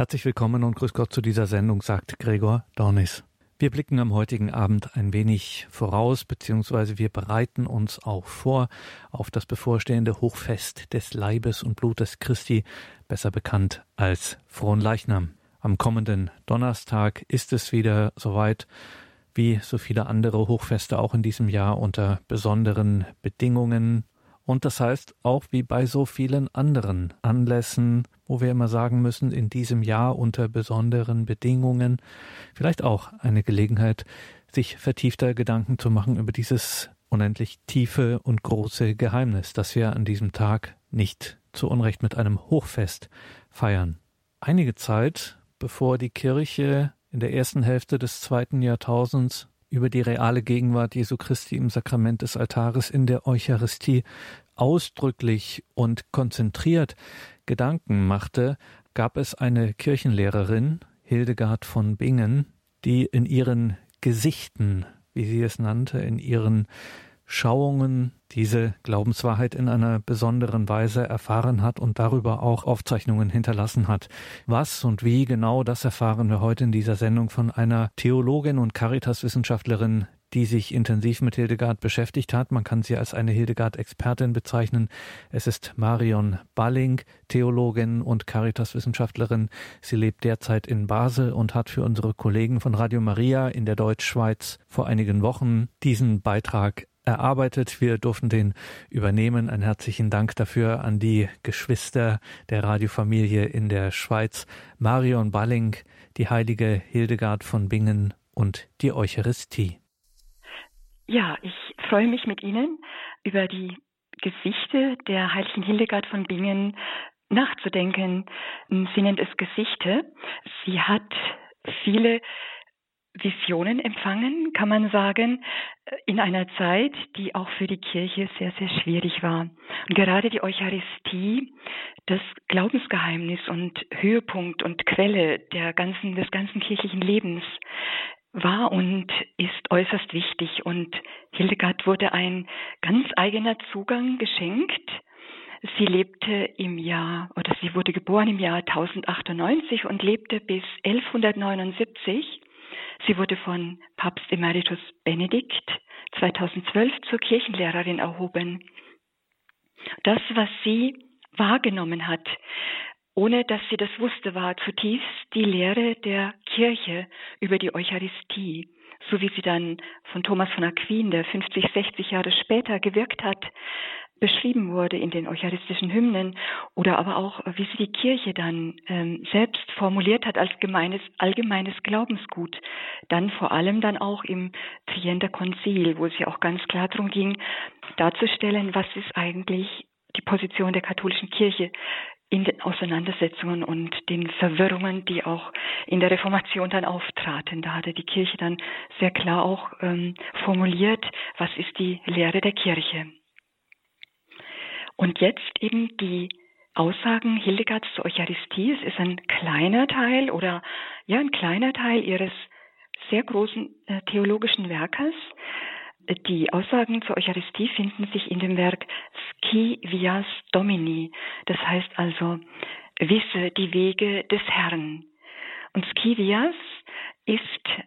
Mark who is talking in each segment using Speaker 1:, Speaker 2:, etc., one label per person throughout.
Speaker 1: Herzlich willkommen und grüß Gott zu dieser Sendung, sagt Gregor Dornis. Wir blicken am heutigen Abend ein wenig voraus, beziehungsweise wir bereiten uns auch vor auf das bevorstehende Hochfest des Leibes und Blutes Christi, besser bekannt als Fronleichnam. Am kommenden Donnerstag ist es wieder soweit, wie so viele andere Hochfeste auch in diesem Jahr unter besonderen Bedingungen. Und das heißt auch wie bei so vielen anderen Anlässen, wo wir immer sagen müssen, in diesem Jahr unter besonderen Bedingungen, vielleicht auch eine Gelegenheit, sich vertiefter Gedanken zu machen über dieses unendlich tiefe und große Geheimnis, das wir an diesem Tag nicht zu Unrecht mit einem Hochfest feiern. Einige Zeit, bevor die Kirche in der ersten Hälfte des zweiten Jahrtausends über die reale Gegenwart Jesu Christi im Sakrament des Altares in der Eucharistie ausdrücklich und konzentriert Gedanken machte, gab es eine Kirchenlehrerin, Hildegard von Bingen, die in ihren Gesichten, wie sie es nannte, in ihren Schauungen diese Glaubenswahrheit in einer besonderen Weise erfahren hat und darüber auch Aufzeichnungen hinterlassen hat. Was und wie genau, das erfahren wir heute in dieser Sendung von einer Theologin und Caritas-Wissenschaftlerin, die sich intensiv mit Hildegard beschäftigt hat. Man kann sie als eine Hildegard-Expertin bezeichnen. Es ist Marion Balling, Theologin und Caritas-Wissenschaftlerin. Sie lebt derzeit in Basel und hat für unsere Kollegen von Radio Maria in der Deutschschweiz vor einigen Wochen diesen Beitrag erarbeitet. Wir durften den übernehmen. Einen herzlichen Dank dafür an die Geschwister der Radiofamilie in der Schweiz, Marion Balling, die heilige Hildegard von Bingen und die Eucharistie.
Speaker 2: Ja, ich freue mich mit Ihnen über die Gesichte der heiligen Hildegard von Bingen nachzudenken. Sie nennt es Gesichte. Sie hat viele Visionen empfangen, kann man sagen, in einer Zeit, die auch für die Kirche sehr, sehr schwierig war. Und gerade die Eucharistie, das Glaubensgeheimnis und Höhepunkt und Quelle der ganzen, des ganzen kirchlichen Lebens, war und ist äußerst wichtig. Und Hildegard wurde ein ganz eigener Zugang geschenkt. Sie lebte im Jahr, oder sie wurde geboren im Jahr 1098 und lebte bis 1179. Sie wurde von Papst Emeritus Benedikt 2012 zur Kirchenlehrerin erhoben. Das, was sie wahrgenommen hat, ohne dass sie das wusste, war zutiefst die Lehre der Kirche über die Eucharistie, so wie sie dann von Thomas von Aquin, der 50, 60 Jahre später gewirkt hat, beschrieben wurde in den eucharistischen Hymnen oder aber auch, wie sie die Kirche dann ähm, selbst formuliert hat als gemeines, allgemeines Glaubensgut. Dann vor allem dann auch im Trienter Konzil, wo es ja auch ganz klar darum ging, darzustellen, was ist eigentlich die Position der katholischen Kirche in den Auseinandersetzungen und den Verwirrungen, die auch in der Reformation dann auftraten. Da hatte die Kirche dann sehr klar auch ähm, formuliert, was ist die Lehre der Kirche. Und jetzt eben die Aussagen Hildegards zur Eucharistie. Es ist ein kleiner Teil oder ja ein kleiner Teil ihres sehr großen äh, theologischen Werkes. Die Aussagen zur Eucharistie finden sich in dem Werk Sci Vias Domini, das heißt also Wisse die Wege des Herrn. Und Sci Vias ist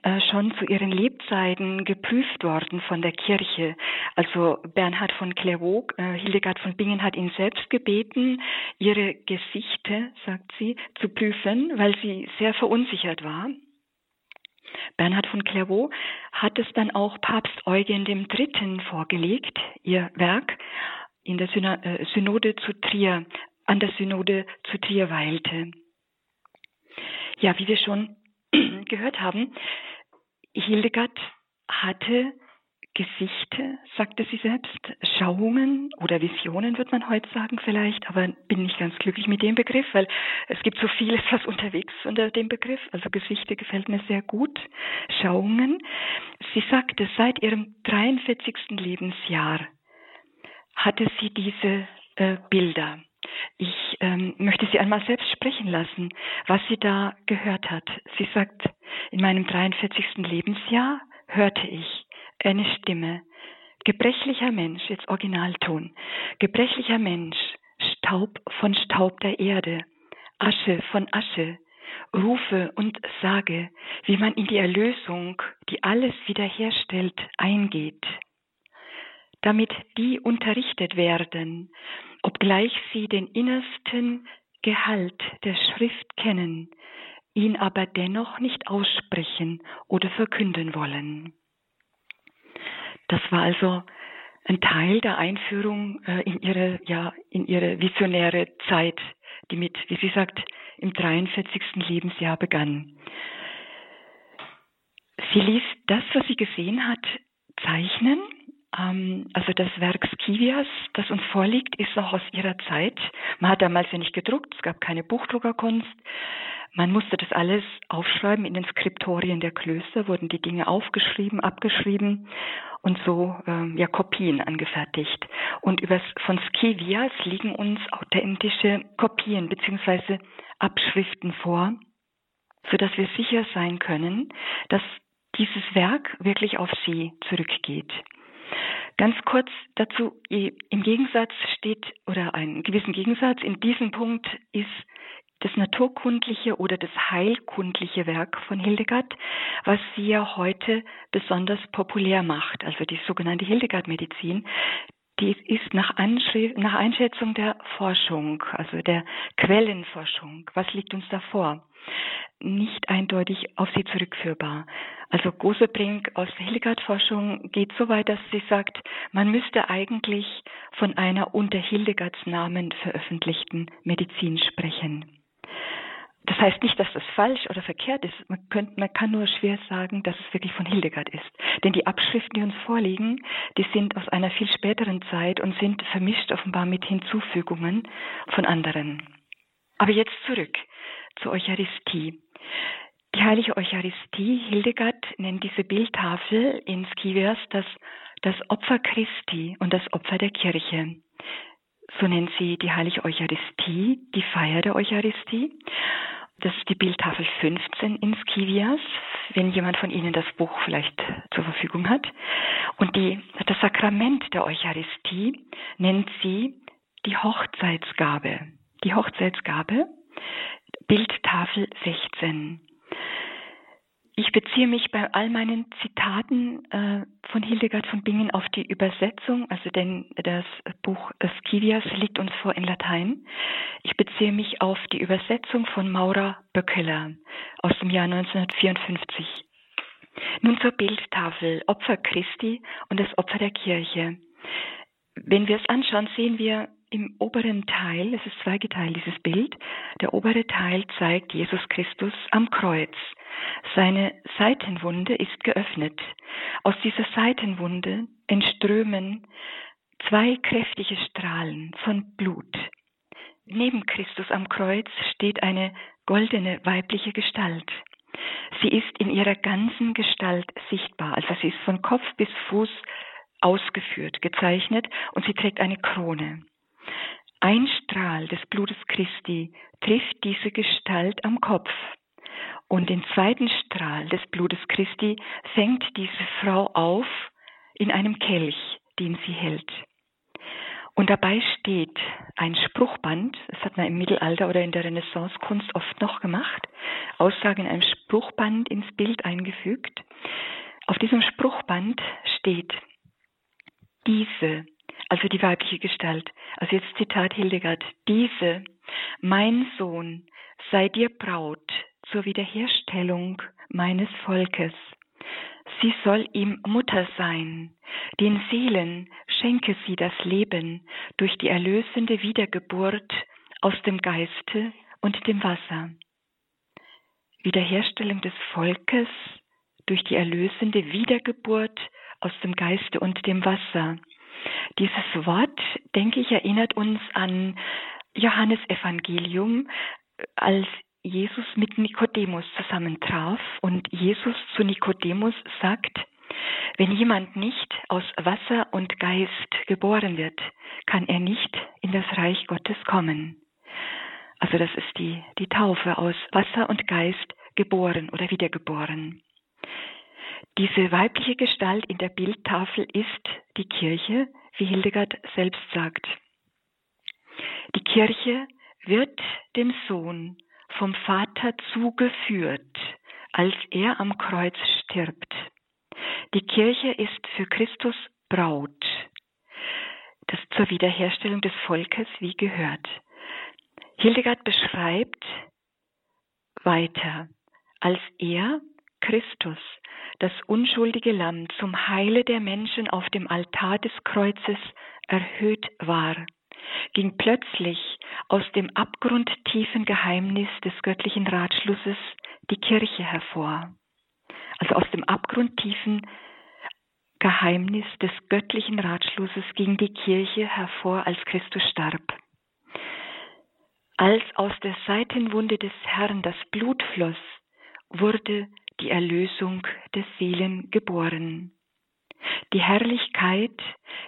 Speaker 2: äh, schon zu ihren Lebzeiten geprüft worden von der Kirche. Also Bernhard von Clairvaux, äh, Hildegard von Bingen hat ihn selbst gebeten, ihre Gesichte, sagt sie, zu prüfen, weil sie sehr verunsichert war. Bernhard von Clairvaux hat es dann auch Papst Eugen III. vorgelegt, ihr Werk in der äh, Synode zu Trier, an der Synode zu Trier weilte. Ja, wie wir schon gehört haben, Hildegard hatte Gesichter, sagte sie selbst, Schauungen oder Visionen, wird man heute sagen vielleicht, aber bin nicht ganz glücklich mit dem Begriff, weil es gibt so vieles, was unterwegs unter dem Begriff. Also Gesichter gefällt mir sehr gut. Schauungen. Sie sagte, seit ihrem 43. Lebensjahr hatte sie diese äh, Bilder. Ich ähm, möchte sie einmal selbst sprechen lassen, was sie da gehört hat. Sie sagt, in meinem 43. Lebensjahr hörte ich eine Stimme. Gebrechlicher Mensch, jetzt Originalton. Gebrechlicher Mensch, Staub von Staub der Erde, Asche von Asche, rufe und sage, wie man in die Erlösung, die alles wiederherstellt, eingeht, damit die unterrichtet werden, obgleich sie den innersten Gehalt der Schrift kennen, ihn aber dennoch nicht aussprechen oder verkünden wollen. Das war also ein Teil der Einführung äh, in ihre, ja, in ihre visionäre Zeit, die mit, wie sie sagt, im 43. Lebensjahr begann. Sie ließ das, was sie gesehen hat, zeichnen. Ähm, also das Werk Skivias, das uns vorliegt, ist noch aus ihrer Zeit. Man hat damals ja nicht gedruckt, es gab keine Buchdruckerkunst. Man musste das alles aufschreiben. In den Skriptorien der Klöster wurden die Dinge aufgeschrieben, abgeschrieben und so ähm, ja Kopien angefertigt. Und über von Skivias liegen uns authentische Kopien beziehungsweise Abschriften vor, so dass wir sicher sein können, dass dieses Werk wirklich auf sie zurückgeht. Ganz kurz dazu, im Gegensatz steht, oder einen gewissen Gegensatz in diesem Punkt ist das naturkundliche oder das heilkundliche Werk von Hildegard, was sie ja heute besonders populär macht, also die sogenannte Hildegard-Medizin, die ist nach, nach, Einschätzung der Forschung, also der Quellenforschung, was liegt uns da vor, nicht eindeutig auf sie zurückführbar. Also Gosebrink aus der Hildegard-Forschung geht so weit, dass sie sagt, man müsste eigentlich von einer unter Hildegards Namen veröffentlichten Medizin sprechen. Das heißt nicht, dass das falsch oder verkehrt ist. Man, könnte, man kann nur schwer sagen, dass es wirklich von Hildegard ist. Denn die Abschriften, die uns vorliegen, die sind aus einer viel späteren Zeit und sind vermischt offenbar mit Hinzufügungen von anderen. Aber jetzt zurück zur Eucharistie. Die heilige Eucharistie, Hildegard nennt diese Bildtafel in Skivias das, das Opfer Christi und das Opfer der Kirche. So nennt sie die heilige Eucharistie, die Feier der Eucharistie. Das ist die Bildtafel 15 in Skivias, wenn jemand von Ihnen das Buch vielleicht zur Verfügung hat. Und die, das Sakrament der Eucharistie nennt sie die Hochzeitsgabe. Die Hochzeitsgabe, Bildtafel 16. Ich beziehe mich bei all meinen Zitaten äh, von Hildegard von Bingen auf die Übersetzung, also denn das Buch Scivias liegt uns vor in Latein. Ich beziehe mich auf die Übersetzung von Maura Böckeler aus dem Jahr 1954. Nun zur Bildtafel Opfer Christi und das Opfer der Kirche. Wenn wir es anschauen, sehen wir im oberen Teil, es ist zweigeteilt, dieses Bild, der obere Teil zeigt Jesus Christus am Kreuz. Seine Seitenwunde ist geöffnet. Aus dieser Seitenwunde entströmen zwei kräftige Strahlen von Blut. Neben Christus am Kreuz steht eine goldene weibliche Gestalt. Sie ist in ihrer ganzen Gestalt sichtbar, also sie ist von Kopf bis Fuß ausgeführt, gezeichnet und sie trägt eine Krone. Ein Strahl des Blutes Christi trifft diese Gestalt am Kopf. Und den zweiten Strahl des Blutes Christi fängt diese Frau auf in einem Kelch, den sie hält. Und dabei steht ein Spruchband, das hat man im Mittelalter oder in der Renaissancekunst oft noch gemacht, Aussage in einem Spruchband ins Bild eingefügt. Auf diesem Spruchband steht, diese also die weibliche Gestalt. Also jetzt Zitat Hildegard. Diese, mein Sohn, sei dir Braut zur Wiederherstellung meines Volkes. Sie soll ihm Mutter sein. Den Seelen schenke sie das Leben durch die erlösende Wiedergeburt aus dem Geiste und dem Wasser. Wiederherstellung des Volkes durch die erlösende Wiedergeburt aus dem Geiste und dem Wasser. Dieses Wort, denke ich, erinnert uns an Johannes Evangelium, als Jesus mit Nikodemus zusammentraf und Jesus zu Nikodemus sagt, wenn jemand nicht aus Wasser und Geist geboren wird, kann er nicht in das Reich Gottes kommen. Also das ist die, die Taufe aus Wasser und Geist geboren oder wiedergeboren. Diese weibliche Gestalt in der Bildtafel ist die Kirche, wie Hildegard selbst sagt. Die Kirche wird dem Sohn vom Vater zugeführt, als er am Kreuz stirbt. Die Kirche ist für Christus Braut, das zur Wiederherstellung des Volkes wie gehört. Hildegard beschreibt weiter, als er, Christus, das unschuldige Lamm zum Heile der Menschen auf dem Altar des Kreuzes erhöht war, ging plötzlich aus dem abgrundtiefen Geheimnis des göttlichen Ratschlusses die Kirche hervor. Also aus dem abgrundtiefen Geheimnis des göttlichen Ratschlusses ging die Kirche hervor, als Christus starb. Als aus der Seitenwunde des Herrn das Blut floss, wurde die Erlösung der Seelen geboren. Die Herrlichkeit,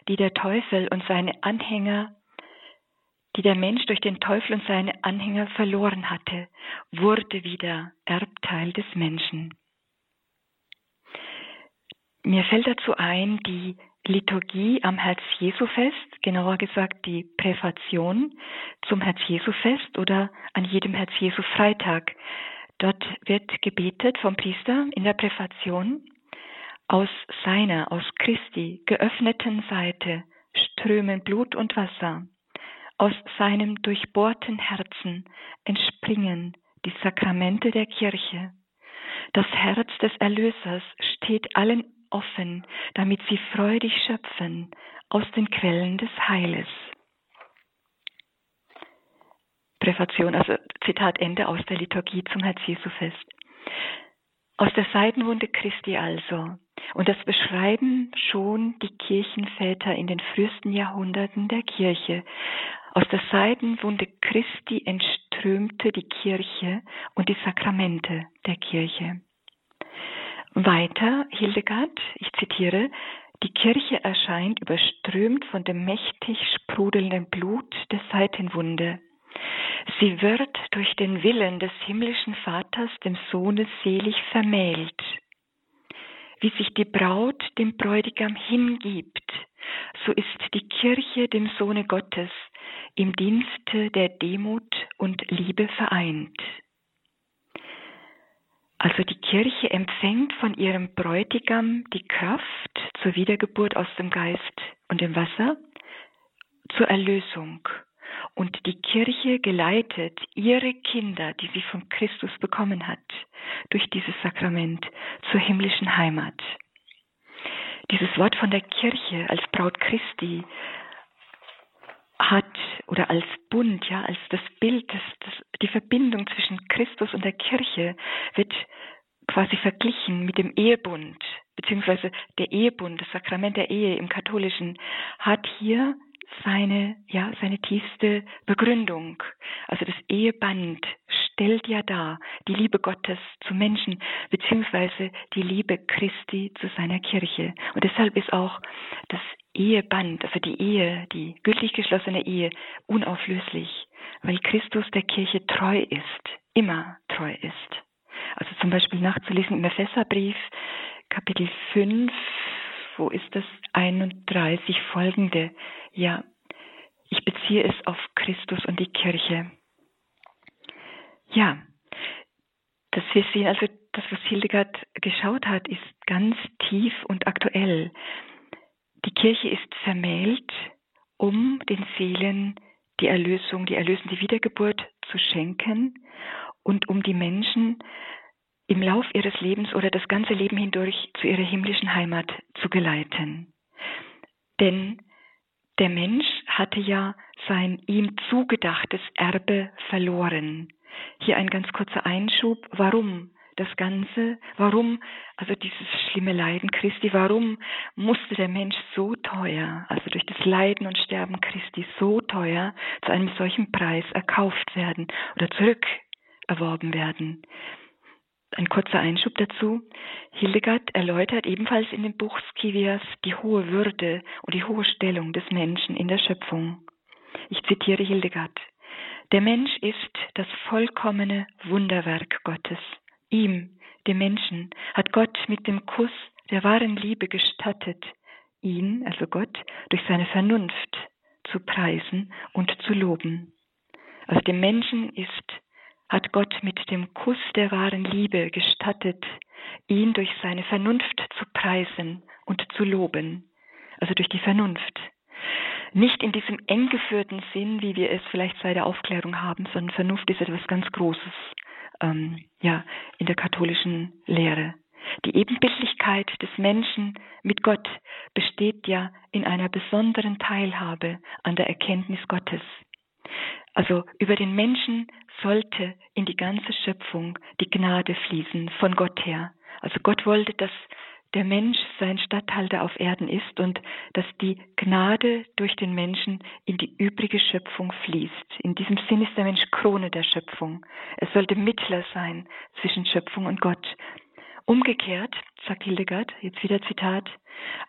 Speaker 2: die der Teufel und seine Anhänger, die der Mensch durch den Teufel und seine Anhänger verloren hatte, wurde wieder Erbteil des Menschen. Mir fällt dazu ein, die Liturgie am Herz-Jesu-Fest, genauer gesagt die Präfation zum Herz-Jesu-Fest oder an jedem Herz-Jesu-Freitag. Dort wird gebetet vom Priester in der Präfation aus seiner, aus Christi geöffneten Seite strömen Blut und Wasser. Aus seinem durchbohrten Herzen entspringen die Sakramente der Kirche. Das Herz des Erlösers steht allen offen, damit sie freudig schöpfen aus den Quellen des Heiles. Präfation, also Zitat Ende aus der Liturgie zum Herz-Jesu-Fest. Aus der Seitenwunde Christi also. Und das beschreiben schon die Kirchenväter in den frühesten Jahrhunderten der Kirche. Aus der Seitenwunde Christi entströmte die Kirche und die Sakramente der Kirche. Weiter, Hildegard, ich zitiere, die Kirche erscheint überströmt von dem mächtig sprudelnden Blut der Seitenwunde. Sie wird durch den Willen des himmlischen Vaters dem Sohne selig vermählt. Wie sich die Braut dem Bräutigam hingibt, so ist die Kirche dem Sohne Gottes im Dienste der Demut und Liebe vereint. Also die Kirche empfängt von ihrem Bräutigam die Kraft zur Wiedergeburt aus dem Geist und dem Wasser, zur Erlösung. Und die Kirche geleitet ihre Kinder, die sie von Christus bekommen hat, durch dieses Sakrament zur himmlischen Heimat. Dieses Wort von der Kirche als Braut Christi hat oder als Bund, ja, als das Bild, das, das, die Verbindung zwischen Christus und der Kirche wird quasi verglichen mit dem Ehebund, beziehungsweise der Ehebund, das Sakrament der Ehe im Katholischen, hat hier seine, ja, seine tiefste Begründung. Also das Eheband stellt ja dar die Liebe Gottes zu Menschen, beziehungsweise die Liebe Christi zu seiner Kirche. Und deshalb ist auch das Eheband, also die Ehe, die gültig geschlossene Ehe, unauflöslich, weil Christus der Kirche treu ist, immer treu ist. Also zum Beispiel nachzulesen im Epheserbrief, Kapitel 5, wo ist das 31 folgende? Ja, ich beziehe es auf Christus und die Kirche. Ja, dass wir sehen, also das, was Hildegard geschaut hat, ist ganz tief und aktuell. Die Kirche ist vermählt, um den Seelen die Erlösung, die erlösende Wiedergeburt zu schenken und um die Menschen im Lauf ihres Lebens oder das ganze Leben hindurch zu ihrer himmlischen Heimat zu geleiten. Denn der Mensch hatte ja sein ihm zugedachtes Erbe verloren. Hier ein ganz kurzer Einschub. Warum das Ganze? Warum, also dieses schlimme Leiden Christi, warum musste der Mensch so teuer, also durch das Leiden und Sterben Christi so teuer zu einem solchen Preis erkauft werden oder zurückerworben werden? Ein kurzer Einschub dazu. Hildegard erläutert ebenfalls in dem Buch Scivias die hohe Würde und die hohe Stellung des Menschen in der Schöpfung. Ich zitiere Hildegard. Der Mensch ist das vollkommene Wunderwerk Gottes. Ihm, dem Menschen, hat Gott mit dem Kuss der wahren Liebe gestattet, ihn, also Gott, durch seine Vernunft zu preisen und zu loben. Also dem Menschen ist hat Gott mit dem Kuss der wahren Liebe gestattet, ihn durch seine Vernunft zu preisen und zu loben, also durch die Vernunft. Nicht in diesem eng geführten Sinn, wie wir es vielleicht seit der Aufklärung haben, sondern Vernunft ist etwas ganz Großes, ähm, ja, in der katholischen Lehre. Die Ebenbildlichkeit des Menschen mit Gott besteht ja in einer besonderen Teilhabe an der Erkenntnis Gottes. Also über den Menschen sollte in die ganze Schöpfung die Gnade fließen von Gott her. Also Gott wollte, dass der Mensch sein Statthalter auf Erden ist und dass die Gnade durch den Menschen in die übrige Schöpfung fließt. In diesem Sinn ist der Mensch Krone der Schöpfung. Er sollte Mittler sein zwischen Schöpfung und Gott. Umgekehrt, sagt Hildegard, jetzt wieder Zitat,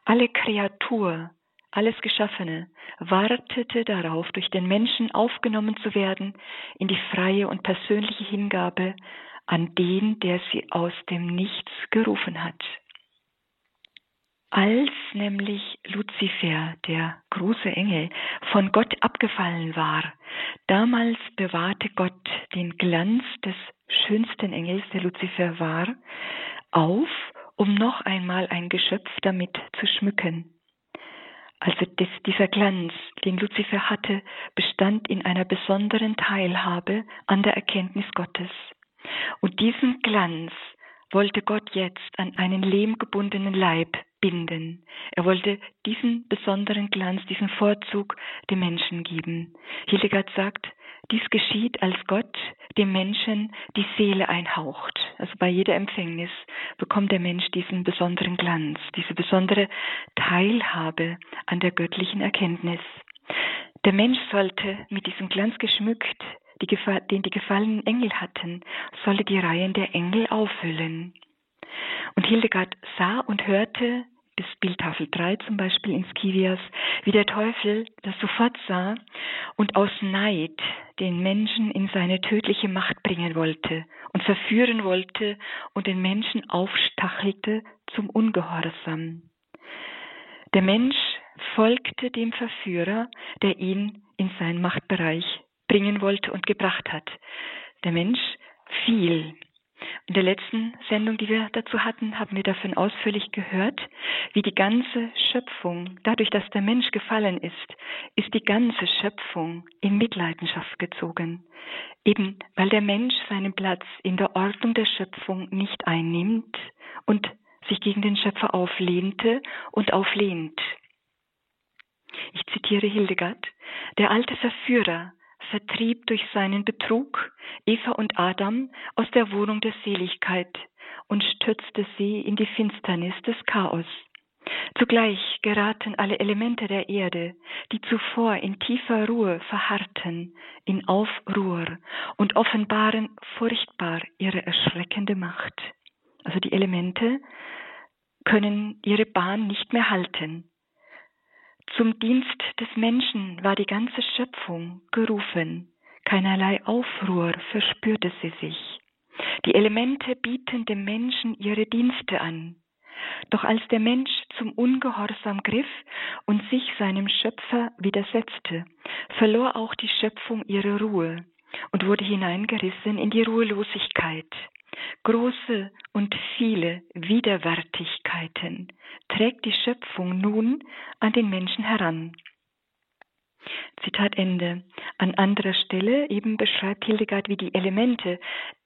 Speaker 2: alle Kreatur, alles Geschaffene, wartete darauf, durch den Menschen aufgenommen zu werden in die freie und persönliche Hingabe an den, der sie aus dem Nichts gerufen hat. Als nämlich Luzifer, der große Engel, von Gott abgefallen war, damals bewahrte Gott den Glanz des schönsten Engels, der Luzifer war, auf, um noch einmal ein Geschöpf damit zu schmücken. Also das, dieser Glanz, den Luzifer hatte, bestand in einer besonderen Teilhabe an der Erkenntnis Gottes. Und diesen Glanz wollte Gott jetzt an einen lehmgebundenen Leib binden. Er wollte diesen besonderen Glanz, diesen Vorzug dem Menschen geben. Hildegard sagt, dies geschieht, als Gott dem Menschen die Seele einhaucht. Also bei jeder Empfängnis bekommt der Mensch diesen besonderen Glanz, diese besondere Teilhabe an der göttlichen Erkenntnis. Der Mensch sollte mit diesem Glanz geschmückt, die, den die gefallenen Engel hatten, solle die Reihen der Engel auffüllen. Und Hildegard sah und hörte bis Bildtafel 3 zum Beispiel in Skivias, wie der Teufel das sofort sah und aus Neid den Menschen in seine tödliche Macht bringen wollte und verführen wollte und den Menschen aufstachelte zum Ungehorsam. Der Mensch folgte dem Verführer, der ihn in seinen Machtbereich bringen wollte und gebracht hat. Der Mensch fiel in der letzten Sendung, die wir dazu hatten, haben wir davon ausführlich gehört, wie die ganze Schöpfung, dadurch, dass der Mensch gefallen ist, ist die ganze Schöpfung in Mitleidenschaft gezogen. Eben weil der Mensch seinen Platz in der Ordnung der Schöpfung nicht einnimmt und sich gegen den Schöpfer auflehnte und auflehnt. Ich zitiere Hildegard. Der alte Verführer vertrieb durch seinen Betrug Eva und Adam aus der Wohnung der Seligkeit und stürzte sie in die Finsternis des Chaos. Zugleich geraten alle Elemente der Erde, die zuvor in tiefer Ruhe verharrten, in Aufruhr und offenbaren furchtbar ihre erschreckende Macht. Also die Elemente können ihre Bahn nicht mehr halten. Zum Dienst des Menschen war die ganze Schöpfung gerufen. Keinerlei Aufruhr verspürte sie sich. Die Elemente bieten dem Menschen ihre Dienste an. Doch als der Mensch zum Ungehorsam griff und sich seinem Schöpfer widersetzte, verlor auch die Schöpfung ihre Ruhe und wurde hineingerissen in die Ruhelosigkeit. Große und viele Widerwärtigkeiten trägt die Schöpfung nun an den Menschen heran. Zitat Ende. An anderer Stelle eben beschreibt Hildegard, wie die Elemente,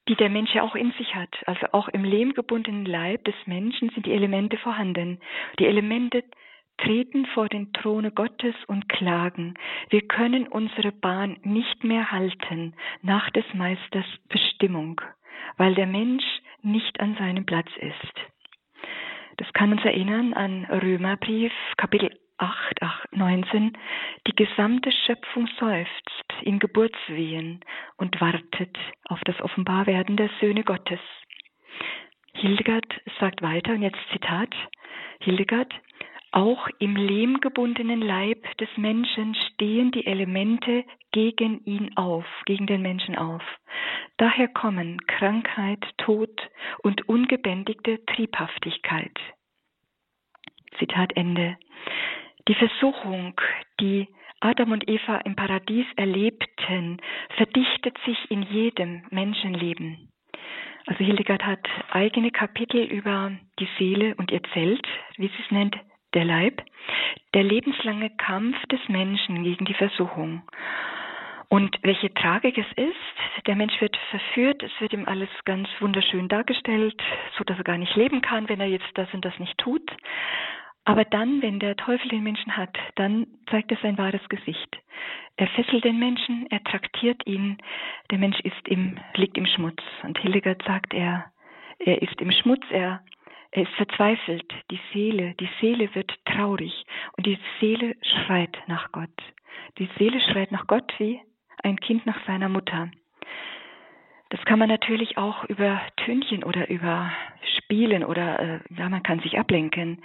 Speaker 2: die der Mensch ja auch in sich hat, also auch im lehmgebundenen Leib des Menschen sind die Elemente vorhanden. Die Elemente treten vor den Throne Gottes und klagen. Wir können unsere Bahn nicht mehr halten nach des Meisters Bestimmung weil der Mensch nicht an seinem Platz ist. Das kann uns erinnern an Römerbrief, Kapitel 8, 8, 19. Die gesamte Schöpfung seufzt in Geburtswehen und wartet auf das Offenbarwerden der Söhne Gottes. Hildegard sagt weiter, und jetzt Zitat, Hildegard, auch im lehmgebundenen Leib des Menschen stehen die Elemente gegen ihn auf, gegen den Menschen auf. Daher kommen Krankheit, Tod und ungebändigte Triebhaftigkeit. Zitat Ende. Die Versuchung, die Adam und Eva im Paradies erlebten, verdichtet sich in jedem Menschenleben. Also Hildegard hat eigene Kapitel über die Seele und ihr Zelt, wie sie es nennt, der Leib, der lebenslange Kampf des Menschen gegen die Versuchung. Und welche Tragik es ist, der Mensch wird verführt, es wird ihm alles ganz wunderschön dargestellt, so dass er gar nicht leben kann, wenn er jetzt das und das nicht tut. Aber dann, wenn der Teufel den Menschen hat, dann zeigt er sein wahres Gesicht. Er fesselt den Menschen, er traktiert ihn. Der Mensch ist im, liegt im Schmutz. Und Hildegard sagt, er, er ist im Schmutz, er, er ist verzweifelt. Die Seele, die Seele wird traurig und die Seele schreit nach Gott. Die Seele schreit nach Gott wie ein Kind nach seiner Mutter. Das kann man natürlich auch über Tönchen oder über Spielen oder äh, ja, man kann sich ablenken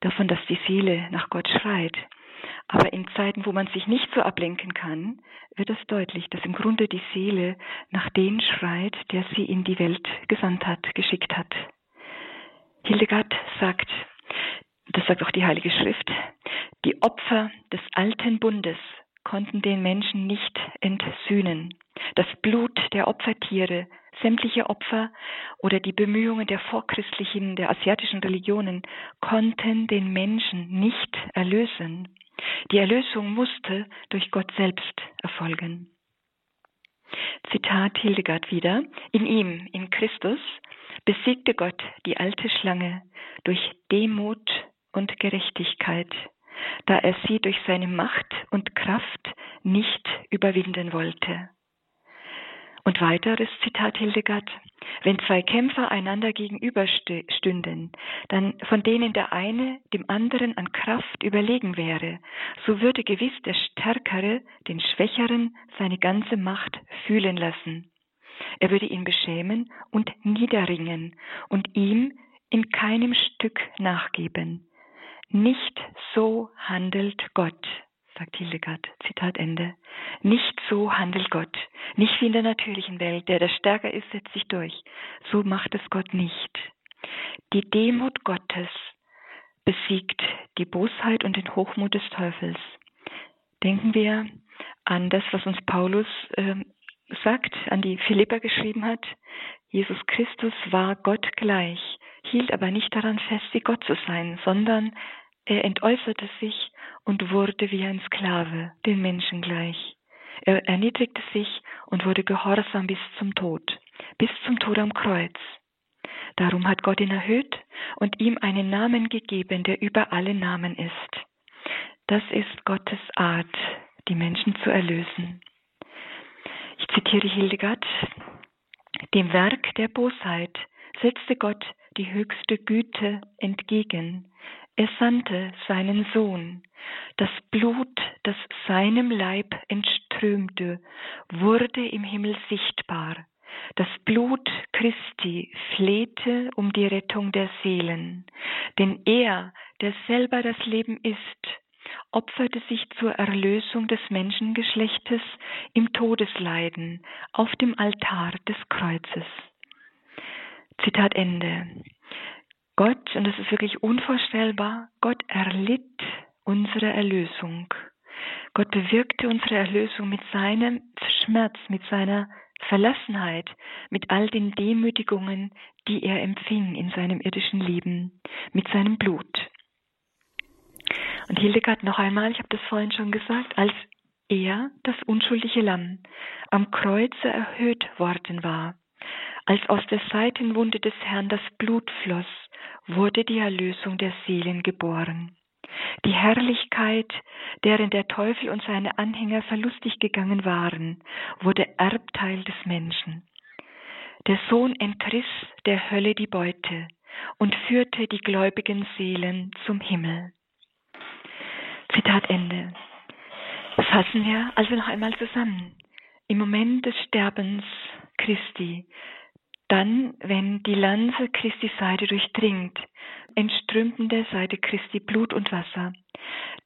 Speaker 2: davon, dass die Seele nach Gott schreit. Aber in Zeiten, wo man sich nicht so ablenken kann, wird es deutlich, dass im Grunde die Seele nach den schreit, der sie in die Welt gesandt hat, geschickt hat. Hildegard sagt, das sagt auch die Heilige Schrift, die Opfer des alten Bundes konnten den Menschen nicht entsühnen. Das Blut der Opfertiere, sämtliche Opfer oder die Bemühungen der vorchristlichen, der asiatischen Religionen konnten den Menschen nicht erlösen. Die Erlösung musste durch Gott selbst erfolgen. Zitat Hildegard wieder. In ihm, in Christus, besiegte Gott die alte Schlange durch Demut und Gerechtigkeit da er sie durch seine Macht und Kraft nicht überwinden wollte. Und weiteres Zitat Hildegard. Wenn zwei Kämpfer einander gegenüberstünden, dann von denen der eine dem anderen an Kraft überlegen wäre, so würde gewiss der Stärkere den Schwächeren seine ganze Macht fühlen lassen. Er würde ihn beschämen und niederringen und ihm in keinem Stück nachgeben. Nicht so handelt Gott, sagt Hildegard. Zitat Ende. Nicht so handelt Gott. Nicht wie in der natürlichen Welt. Der, der stärker ist, setzt sich durch. So macht es Gott nicht. Die Demut Gottes besiegt die Bosheit und den Hochmut des Teufels. Denken wir an das, was uns Paulus äh, sagt, an die Philippa geschrieben hat. Jesus Christus war Gott gleich, hielt aber nicht daran fest, wie Gott zu sein, sondern er entäußerte sich und wurde wie ein Sklave, den Menschen gleich. Er erniedrigte sich und wurde gehorsam bis zum Tod, bis zum Tod am Kreuz. Darum hat Gott ihn erhöht und ihm einen Namen gegeben, der über alle Namen ist. Das ist Gottes Art, die Menschen zu erlösen. Ich zitiere Hildegard. Dem Werk der Bosheit setzte Gott die höchste Güte entgegen. Er sandte seinen Sohn. Das Blut, das seinem Leib entströmte, wurde im Himmel sichtbar. Das Blut Christi flehte um die Rettung der Seelen, denn er, der selber das Leben ist, opferte sich zur Erlösung des Menschengeschlechtes im Todesleiden auf dem Altar des Kreuzes. Zitat Ende. Gott, und das ist wirklich unvorstellbar, Gott erlitt unsere Erlösung. Gott bewirkte unsere Erlösung mit seinem Schmerz, mit seiner Verlassenheit, mit all den Demütigungen, die er empfing in seinem irdischen Leben, mit seinem Blut. Und Hildegard noch einmal, ich habe das vorhin schon gesagt, als er, das unschuldige Lamm, am Kreuze erhöht worden war, als aus der Seitenwunde des Herrn das Blut floss, wurde die Erlösung der Seelen geboren. Die Herrlichkeit, deren der Teufel und seine Anhänger verlustig gegangen waren, wurde Erbteil des Menschen. Der Sohn entriss der Hölle die Beute und führte die gläubigen Seelen zum Himmel. Zitat Ende. Fassen wir also noch einmal zusammen. Im Moment des Sterbens Christi dann, wenn die Lanze Christi Seite durchdringt, entströmt in der Seite Christi Blut und Wasser.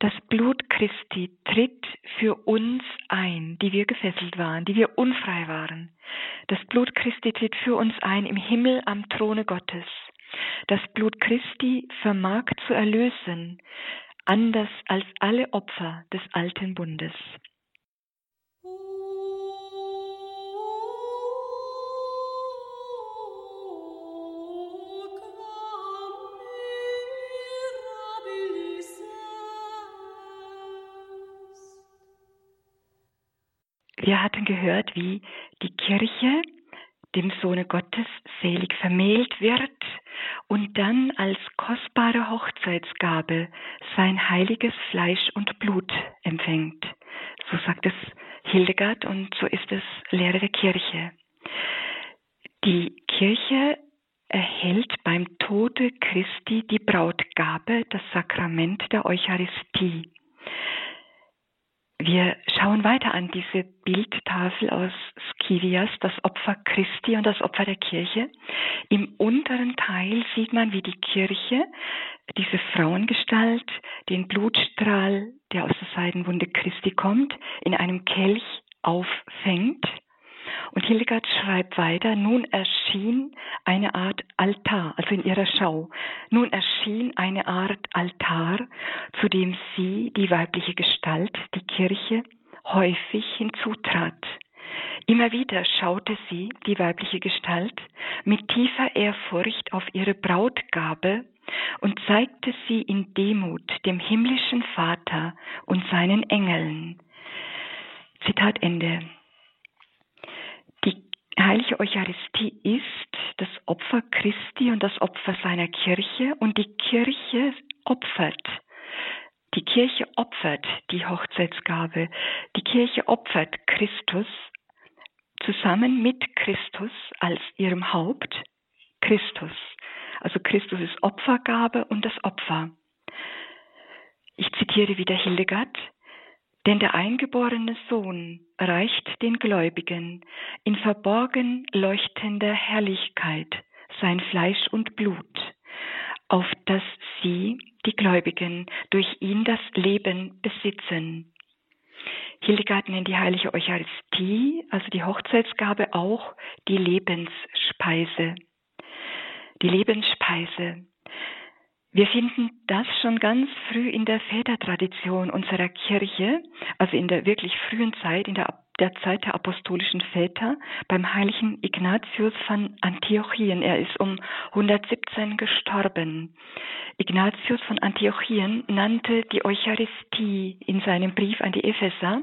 Speaker 2: Das Blut Christi tritt für uns ein, die wir gefesselt waren, die wir unfrei waren. Das Blut Christi tritt für uns ein im Himmel am Throne Gottes. Das Blut Christi vermag zu erlösen anders als alle Opfer des alten Bundes. Wir hatten gehört, wie die Kirche dem Sohne Gottes selig vermählt wird und dann als kostbare Hochzeitsgabe sein heiliges Fleisch und Blut empfängt. So sagt es Hildegard und so ist es Lehre der Kirche. Die Kirche erhält beim Tode Christi die Brautgabe, das Sakrament der Eucharistie. Wir schauen weiter an diese Bildtafel aus Skivias, das Opfer Christi und das Opfer der Kirche. Im unteren Teil sieht man, wie die Kirche diese Frauengestalt, den Blutstrahl, der aus der Seidenwunde Christi kommt, in einem Kelch auffängt Hildegard schreibt weiter, nun erschien eine Art Altar, also in ihrer Schau. Nun erschien eine Art Altar, zu dem sie, die weibliche Gestalt, die Kirche, häufig hinzutrat. Immer wieder schaute sie, die weibliche Gestalt, mit tiefer Ehrfurcht auf ihre Brautgabe und zeigte sie in Demut dem himmlischen Vater und seinen Engeln. Zitat Ende. Heilige Eucharistie ist das Opfer Christi und das Opfer seiner Kirche und die Kirche opfert. Die Kirche opfert die Hochzeitsgabe. Die Kirche opfert Christus zusammen mit Christus als ihrem Haupt. Christus. Also Christus ist Opfergabe und das Opfer. Ich zitiere wieder Hildegard. Denn der eingeborene Sohn reicht den Gläubigen in verborgen leuchtender Herrlichkeit sein Fleisch und Blut, auf dass sie, die Gläubigen, durch ihn das Leben besitzen. Hildegard nennt die heilige Eucharistie, also die Hochzeitsgabe, auch die Lebensspeise. Die Lebensspeise. Wir finden das schon ganz früh in der Vätertradition unserer Kirche, also in der wirklich frühen Zeit, in der, der Zeit der apostolischen Väter, beim heiligen Ignatius von Antiochien. Er ist um 117 gestorben. Ignatius von Antiochien nannte die Eucharistie in seinem Brief an die Epheser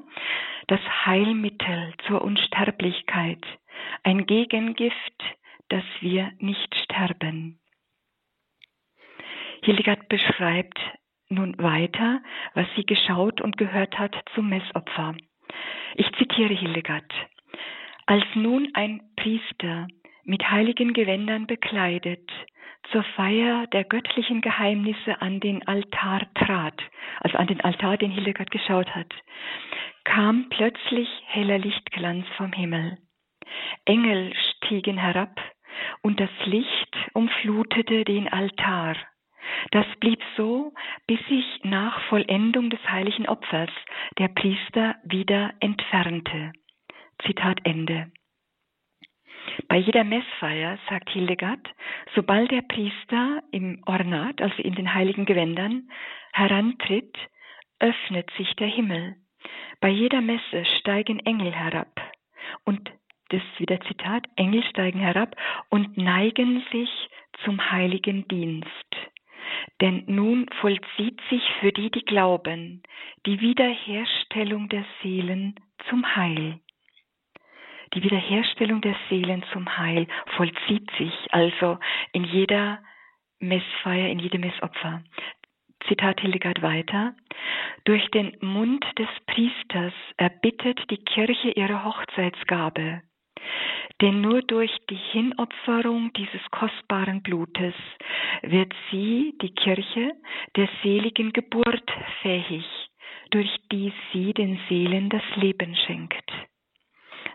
Speaker 2: das Heilmittel zur Unsterblichkeit, ein Gegengift, dass wir nicht sterben. Hildegard beschreibt nun weiter, was sie geschaut und gehört hat zum Messopfer. Ich zitiere Hildegard. Als nun ein Priester mit heiligen Gewändern bekleidet zur Feier der göttlichen Geheimnisse an den Altar trat, also an den Altar, den Hildegard geschaut hat, kam plötzlich heller Lichtglanz vom Himmel. Engel stiegen herab und das Licht umflutete den Altar. Das blieb so, bis sich nach Vollendung des heiligen Opfers der Priester wieder entfernte. Zitat Ende. Bei jeder Messfeier, sagt Hildegard, sobald der Priester im Ornat, also in den heiligen Gewändern, herantritt, öffnet sich der Himmel. Bei jeder Messe steigen Engel herab. Und das ist wieder Zitat, Engel steigen herab und neigen sich zum heiligen Dienst. Denn nun vollzieht sich für die, die glauben, die Wiederherstellung der Seelen zum Heil. Die Wiederherstellung der Seelen zum Heil vollzieht sich also in jeder Messfeier, in jedem Messopfer. Zitat Hildegard weiter. Durch den Mund des Priesters erbittet die Kirche ihre Hochzeitsgabe. Denn nur durch die Hinopferung dieses kostbaren Blutes wird sie, die Kirche, der seligen Geburt fähig, durch die sie den Seelen das Leben schenkt.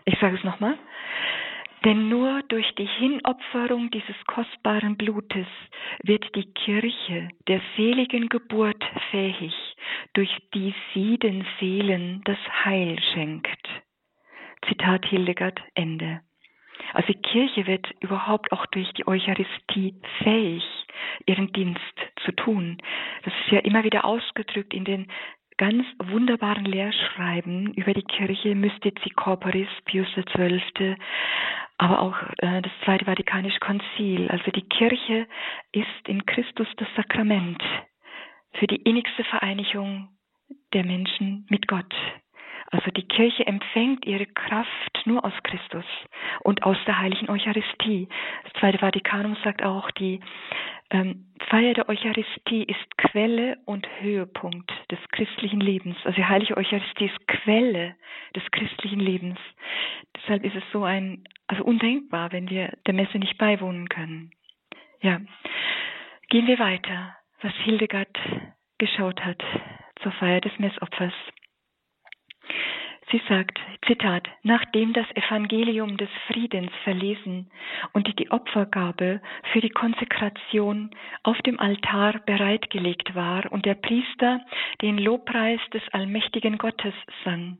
Speaker 2: Ich sage es nochmal. Denn nur durch die Hinopferung dieses kostbaren Blutes wird die Kirche der seligen Geburt fähig, durch die sie den Seelen das Heil schenkt. Zitat Hildegard Ende. Also die Kirche wird überhaupt auch durch die Eucharistie fähig, ihren Dienst zu tun. Das ist ja immer wieder ausgedrückt in den ganz wunderbaren Lehrschreiben über die Kirche, Mystici Corporis, Pius XII., aber auch äh, das Zweite Vatikanische Konzil. Also die Kirche ist in Christus das Sakrament für die innigste Vereinigung der Menschen mit Gott. Also die Kirche empfängt ihre Kraft nur aus Christus und aus der heiligen Eucharistie. Das Zweite Vatikanum sagt auch, die ähm, Feier der Eucharistie ist Quelle und Höhepunkt des christlichen Lebens. Also die heilige Eucharistie ist Quelle des christlichen Lebens. Deshalb ist es so ein, also undenkbar, wenn wir der Messe nicht beiwohnen können. Ja. Gehen wir weiter, was Hildegard geschaut hat zur Feier des Messopfers. Sie sagt, Zitat, nachdem das Evangelium des Friedens verlesen und die Opfergabe für die Konsekration auf dem Altar bereitgelegt war und der Priester den Lobpreis des allmächtigen Gottes sang,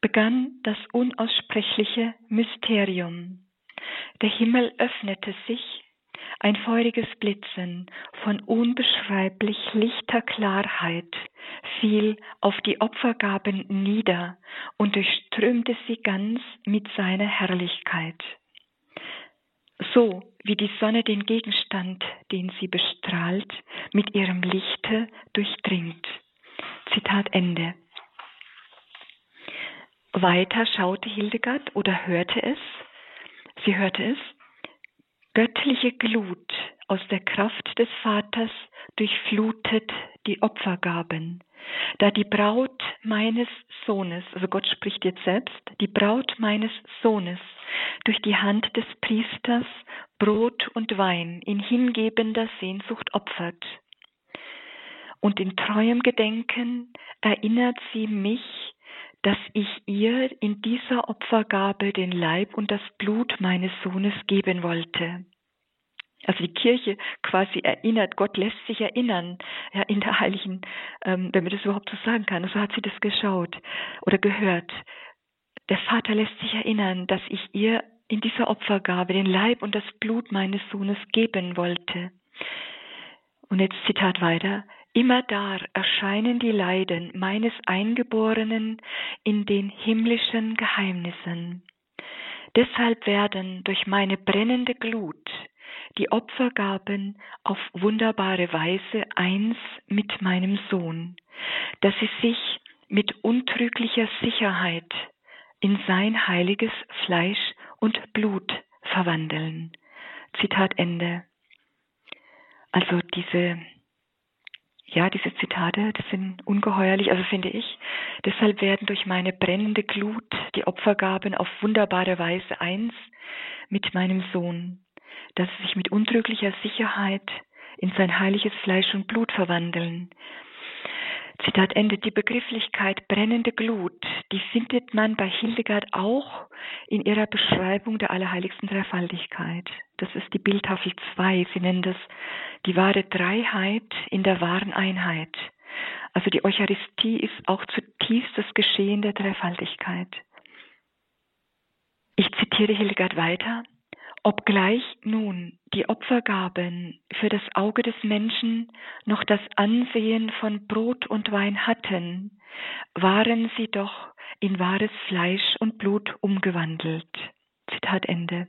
Speaker 2: begann das unaussprechliche Mysterium. Der Himmel öffnete sich ein feuriges Blitzen von unbeschreiblich lichter Klarheit fiel auf die Opfergaben nieder und durchströmte sie ganz mit seiner Herrlichkeit. So wie die Sonne den Gegenstand, den sie bestrahlt, mit ihrem Lichte durchdringt. Zitat Ende. Weiter schaute Hildegard oder hörte es. Sie hörte es Göttliche Glut aus der Kraft des Vaters durchflutet die Opfergaben. Da die Braut meines Sohnes, also Gott spricht jetzt selbst, die Braut meines Sohnes durch die Hand des Priesters Brot und Wein in hingebender Sehnsucht opfert. Und in treuem Gedenken erinnert sie mich, dass ich ihr in dieser Opfergabe den Leib und das Blut meines Sohnes geben wollte. Also die Kirche quasi erinnert, Gott lässt sich erinnern, ja, in der heiligen, ähm, wenn man das überhaupt so sagen kann. So hat sie das geschaut oder gehört. Der Vater lässt sich erinnern, dass ich ihr in dieser Opfergabe den Leib und das Blut meines Sohnes geben wollte. Und jetzt Zitat weiter. Immer da erscheinen die Leiden meines Eingeborenen in den himmlischen Geheimnissen. Deshalb werden durch meine brennende Glut die Opfergaben auf wunderbare Weise eins mit meinem Sohn, dass sie sich mit untrüglicher Sicherheit in sein heiliges Fleisch und Blut verwandeln. Zitat Ende. Also diese ja, diese Zitate, das sind ungeheuerlich, also finde ich. Deshalb werden durch meine brennende Glut die Opfergaben auf wunderbare Weise eins mit meinem Sohn, dass sie sich mit untrüglicher Sicherheit in sein heiliges Fleisch und Blut verwandeln. Zitat Ende. Die Begrifflichkeit brennende Glut, die findet man bei Hildegard auch in ihrer Beschreibung der allerheiligsten Dreifaltigkeit. Das ist die Bildtafel 2. Sie nennen das die wahre Dreiheit in der wahren Einheit. Also die Eucharistie ist auch zutiefst das Geschehen der Dreifaltigkeit. Ich zitiere Hildegard weiter. Obgleich nun die Opfergaben für das Auge des Menschen noch das Ansehen von Brot und Wein hatten, waren sie doch in wahres Fleisch und Blut umgewandelt. Zitat Ende.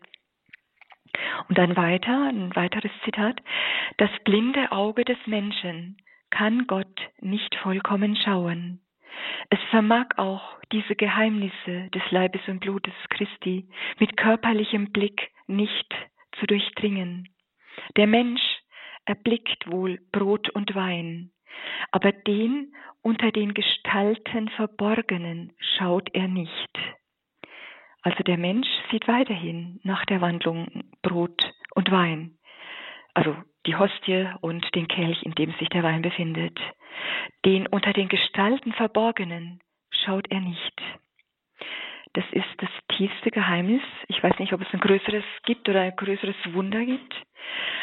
Speaker 2: Und dann weiter, ein weiteres Zitat. Das blinde Auge des Menschen kann Gott nicht vollkommen schauen. Es vermag auch diese Geheimnisse des Leibes und Blutes Christi mit körperlichem Blick nicht zu durchdringen. Der Mensch erblickt wohl Brot und Wein, aber den unter den Gestalten Verborgenen schaut er nicht. Also der Mensch sieht weiterhin nach der Wandlung Brot und Wein, also die Hostie und den Kelch, in dem sich der Wein befindet. Den unter den Gestalten Verborgenen schaut er nicht. Das ist das tiefste Geheimnis. Ich weiß nicht, ob es ein größeres gibt oder ein größeres Wunder gibt.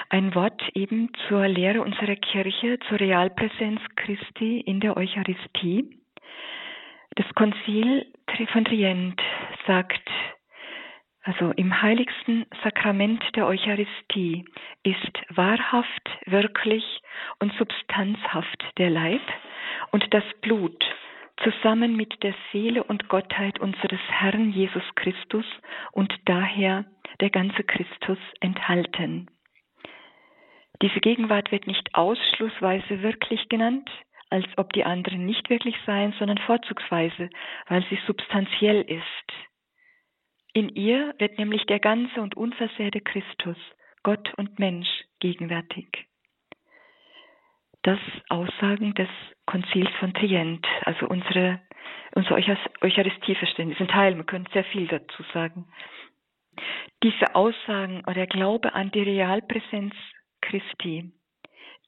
Speaker 2: Ein Wort eben zur Lehre unserer Kirche, zur Realpräsenz Christi in der Eucharistie. Das Konzil von Trient sagt, Also im heiligsten Sakrament der Eucharistie ist wahrhaft, wirklich und substanzhaft der Leib und das Blut zusammen mit der Seele und Gottheit unseres Herrn Jesus Christus und daher der ganze Christus enthalten. Diese Gegenwart wird nicht ausschlussweise wirklich genannt, als ob die anderen nicht wirklich seien, sondern vorzugsweise, weil sie substanziell ist. In ihr wird nämlich der ganze und unversehrte Christus, Gott und Mensch, gegenwärtig. Das Aussagen des Konzils von Trient, also unsere, unser Eucharistieverständnis, ein Teil, man könnte sehr viel dazu sagen. Diese Aussagen oder der Glaube an die Realpräsenz Christi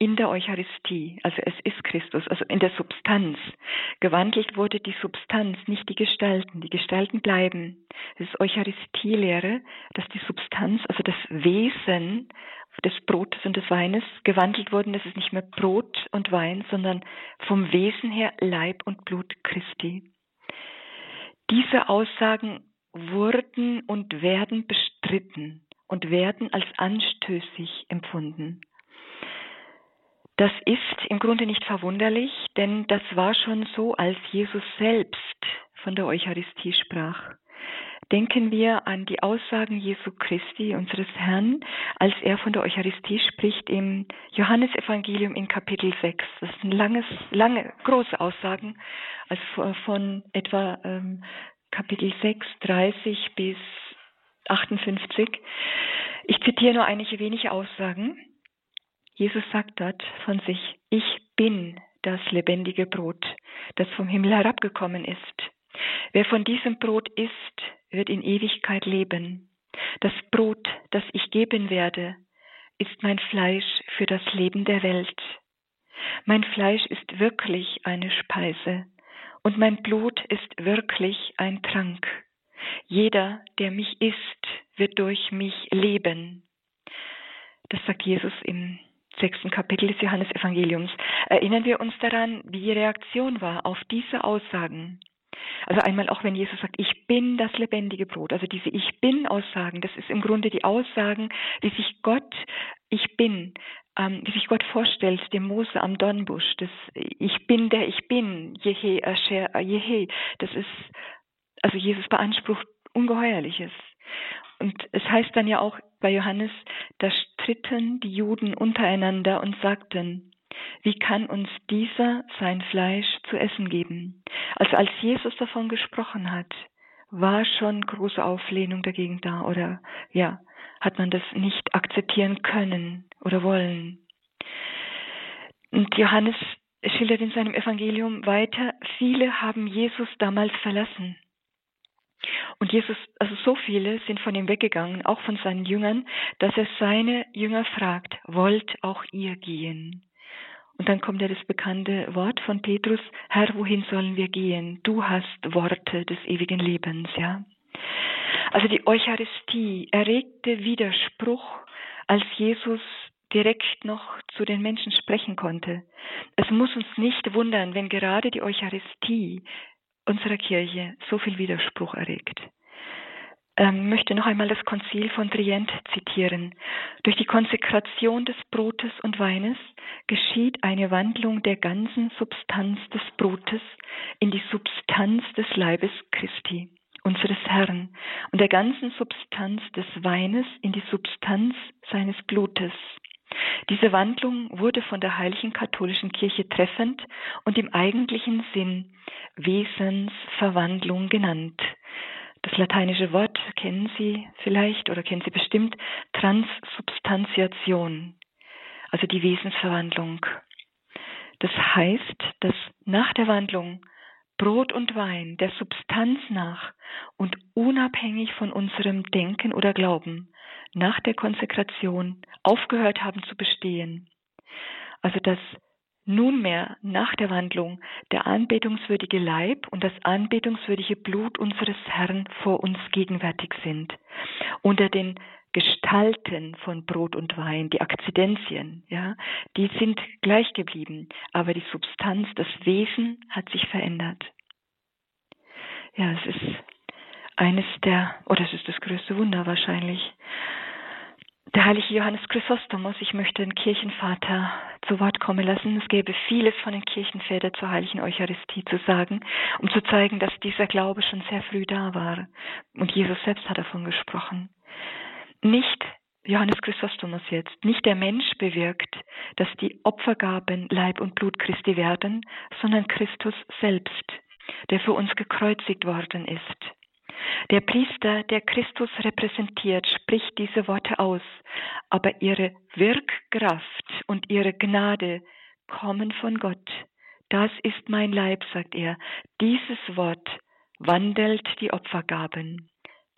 Speaker 2: in der Eucharistie, also es ist Christus, also in der Substanz. Gewandelt wurde die Substanz, nicht die Gestalten. Die Gestalten bleiben. Das ist Eucharistielehre, dass die Substanz, also das Wesen des Brotes und des Weines gewandelt wurden. Das ist nicht mehr Brot und Wein, sondern vom Wesen her Leib und Blut Christi. Diese Aussagen wurden und werden bestritten und werden als anstößig empfunden. Das ist im Grunde nicht verwunderlich, denn das war schon so, als Jesus selbst von der Eucharistie sprach. Denken wir an die Aussagen Jesu Christi, unseres Herrn, als er von der Eucharistie spricht im Johannesevangelium in Kapitel 6. Das sind langes, lange, große Aussagen, also von etwa ähm, Kapitel 6, 30 bis 58. Ich zitiere nur einige wenige Aussagen. Jesus sagt dort von sich, ich bin das lebendige Brot, das vom Himmel herabgekommen ist. Wer von diesem Brot isst, wird in Ewigkeit leben. Das Brot, das ich geben werde, ist mein Fleisch für das Leben der Welt. Mein Fleisch ist wirklich eine Speise und mein Blut ist wirklich ein Trank. Jeder, der mich isst, wird durch mich leben. Das sagt Jesus im sechsten Kapitel des Johannesevangeliums. Erinnern wir uns daran, wie die Reaktion war auf diese Aussagen. Also einmal auch wenn Jesus sagt, ich bin das lebendige Brot. Also diese Ich bin Aussagen, das ist im Grunde die Aussagen, die sich Gott, ich bin, ähm, die sich Gott vorstellt, dem Mose am Dornbusch. Das Ich bin der Ich bin, Jehe, Asher, Jehe. Das ist, also Jesus beansprucht Ungeheuerliches. Und es heißt dann ja auch bei Johannes, da stritten die Juden untereinander und sagten, wie kann uns dieser sein Fleisch zu essen geben? Also als Jesus davon gesprochen hat, war schon große Auflehnung dagegen da oder ja, hat man das nicht akzeptieren können oder wollen. Und Johannes schildert in seinem Evangelium weiter, viele haben Jesus damals verlassen. Und Jesus, also so viele sind von ihm weggegangen, auch von seinen Jüngern, dass er seine Jünger fragt, wollt auch ihr gehen? Und dann kommt ja das bekannte Wort von Petrus, Herr, wohin sollen wir gehen? Du hast Worte des ewigen Lebens, ja. Also die Eucharistie erregte Widerspruch, als Jesus direkt noch zu den Menschen sprechen konnte. Es muss uns nicht wundern, wenn gerade die Eucharistie unserer Kirche so viel Widerspruch erregt. Ähm, möchte noch einmal das Konzil von Trient zitieren. Durch die Konsekration des Brotes und Weines geschieht eine Wandlung der ganzen Substanz des Brotes in die Substanz des Leibes Christi, unseres Herrn, und der ganzen Substanz des Weines in die Substanz seines Blutes. Diese Wandlung wurde von der Heiligen Katholischen Kirche treffend und im eigentlichen Sinn Wesensverwandlung genannt. Das lateinische Wort kennen Sie vielleicht oder kennen Sie bestimmt, Transsubstantiation, also die Wesensverwandlung. Das heißt, dass nach der Wandlung Brot und Wein der Substanz nach und unabhängig von unserem Denken oder Glauben nach der Konsekration aufgehört haben zu bestehen. Also dass nunmehr nach der Wandlung der anbetungswürdige Leib und das anbetungswürdige Blut unseres Herrn vor uns gegenwärtig sind. Unter den Gestalten von Brot und Wein, die Akzidenzien, ja, die sind gleich geblieben, aber die Substanz, das Wesen hat sich verändert. Ja, es ist eines der, oder es ist das größte Wunder wahrscheinlich. Der heilige Johannes Chrysostomos, ich möchte den Kirchenvater zu Wort kommen lassen. Es gäbe vieles von den Kirchenvätern zur heiligen Eucharistie zu sagen, um zu zeigen, dass dieser Glaube schon sehr früh da war. Und Jesus selbst hat davon gesprochen. Nicht Johannes Chrysostomos jetzt, nicht der Mensch bewirkt, dass die Opfergaben Leib und Blut Christi werden, sondern Christus selbst, der für uns gekreuzigt worden ist. Der Priester, der Christus repräsentiert, spricht diese Worte aus, aber ihre Wirkkraft und ihre Gnade kommen von Gott. Das ist mein Leib, sagt er. Dieses Wort wandelt die Opfergaben.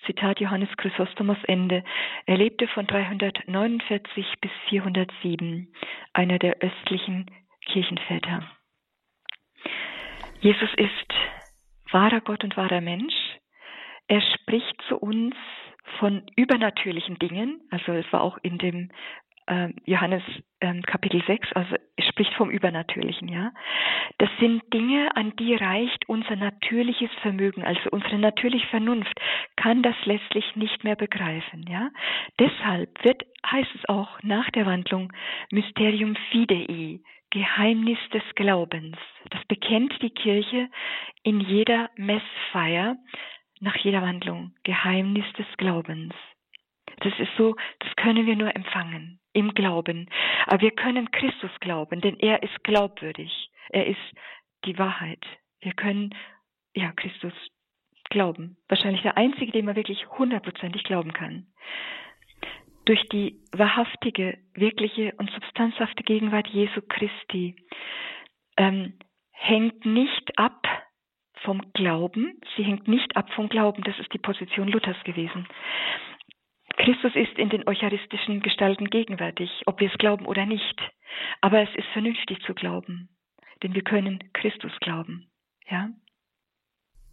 Speaker 2: Zitat Johannes Chrysostomos Ende. Er lebte von 349 bis 407, einer der östlichen Kirchenväter. Jesus ist wahrer Gott und wahrer Mensch. Er spricht zu uns von übernatürlichen Dingen. Also es war auch in dem Johannes ähm, Kapitel 6, also spricht vom Übernatürlichen, ja. Das sind Dinge, an die reicht unser natürliches Vermögen, also unsere natürliche Vernunft kann das letztlich nicht mehr begreifen, ja. Deshalb wird, heißt es auch nach der Wandlung, Mysterium Fidei, Geheimnis des Glaubens. Das bekennt die Kirche in jeder Messfeier nach jeder Wandlung. Geheimnis des Glaubens. Das ist so, das können wir nur empfangen im Glauben. Aber wir können Christus glauben, denn er ist glaubwürdig. Er ist die Wahrheit. Wir können, ja, Christus glauben. Wahrscheinlich der einzige, dem man wirklich hundertprozentig glauben kann. Durch die wahrhaftige, wirkliche und substanzhafte Gegenwart Jesu Christi ähm, hängt nicht ab vom Glauben, sie hängt nicht ab vom Glauben, das ist die Position Luthers gewesen. Christus ist in den eucharistischen Gestalten gegenwärtig, ob wir es glauben oder nicht. Aber es ist vernünftig zu glauben, denn wir können Christus glauben. Ja?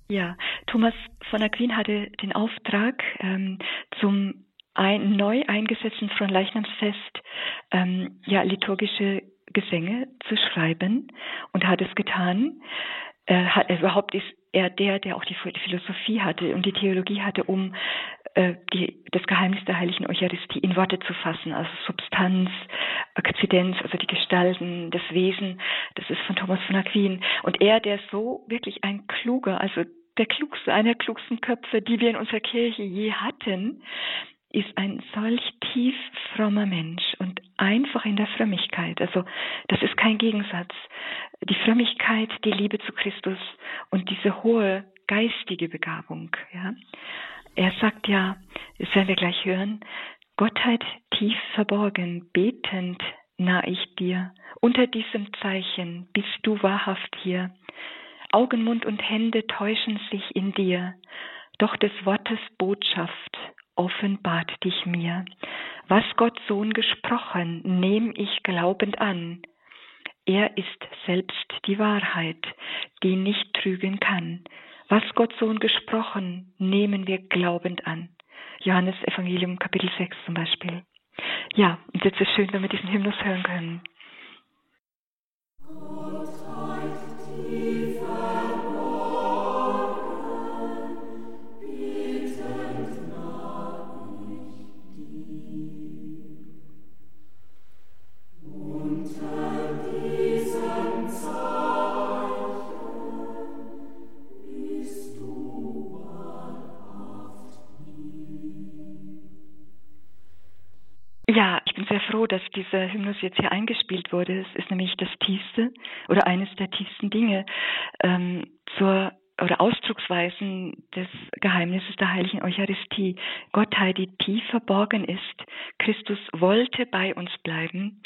Speaker 2: Ja, Thomas von Aquin hatte den Auftrag, ähm, zum ein, neu eingesetzten Fronleichnamsfest ähm, ja, liturgische Gesänge zu schreiben und hat es getan. Äh, hat, überhaupt ist er der, der auch die Philosophie hatte und die Theologie hatte, um äh, die, das Geheimnis der heiligen Eucharistie in Worte zu fassen, also Substanz, Akzidenz, also die Gestalten, das Wesen, das ist von Thomas von Aquin. Und er, der so wirklich ein kluger, also der klugste, einer der klugsten Köpfe, die wir in unserer Kirche je hatten, ist ein solch tief frommer Mensch und einfach in der Frömmigkeit. Also das ist kein Gegensatz. Die Frömmigkeit, die Liebe zu Christus und diese hohe geistige Begabung. Ja. Er sagt ja, das werden wir gleich hören, Gottheit tief verborgen, betend nah ich dir. Unter diesem Zeichen bist du wahrhaft hier. Augen, Mund und Hände täuschen sich in dir, doch des Wortes Botschaft offenbart dich mir. Was Gott Sohn gesprochen, nehm ich glaubend an. Er ist selbst die Wahrheit, die nicht trügen kann. Was Gott Sohn gesprochen, nehmen wir glaubend an. Johannes Evangelium Kapitel 6 zum Beispiel. Ja, und jetzt ist es schön, wenn wir diesen Hymnus hören können. Dass dieser Hymnus jetzt hier eingespielt wurde. Es ist nämlich das tiefste oder eines der tiefsten Dinge ähm, zur oder Ausdrucksweisen des Geheimnisses der heiligen Eucharistie. Gottheit, die tief verborgen ist. Christus wollte bei uns bleiben.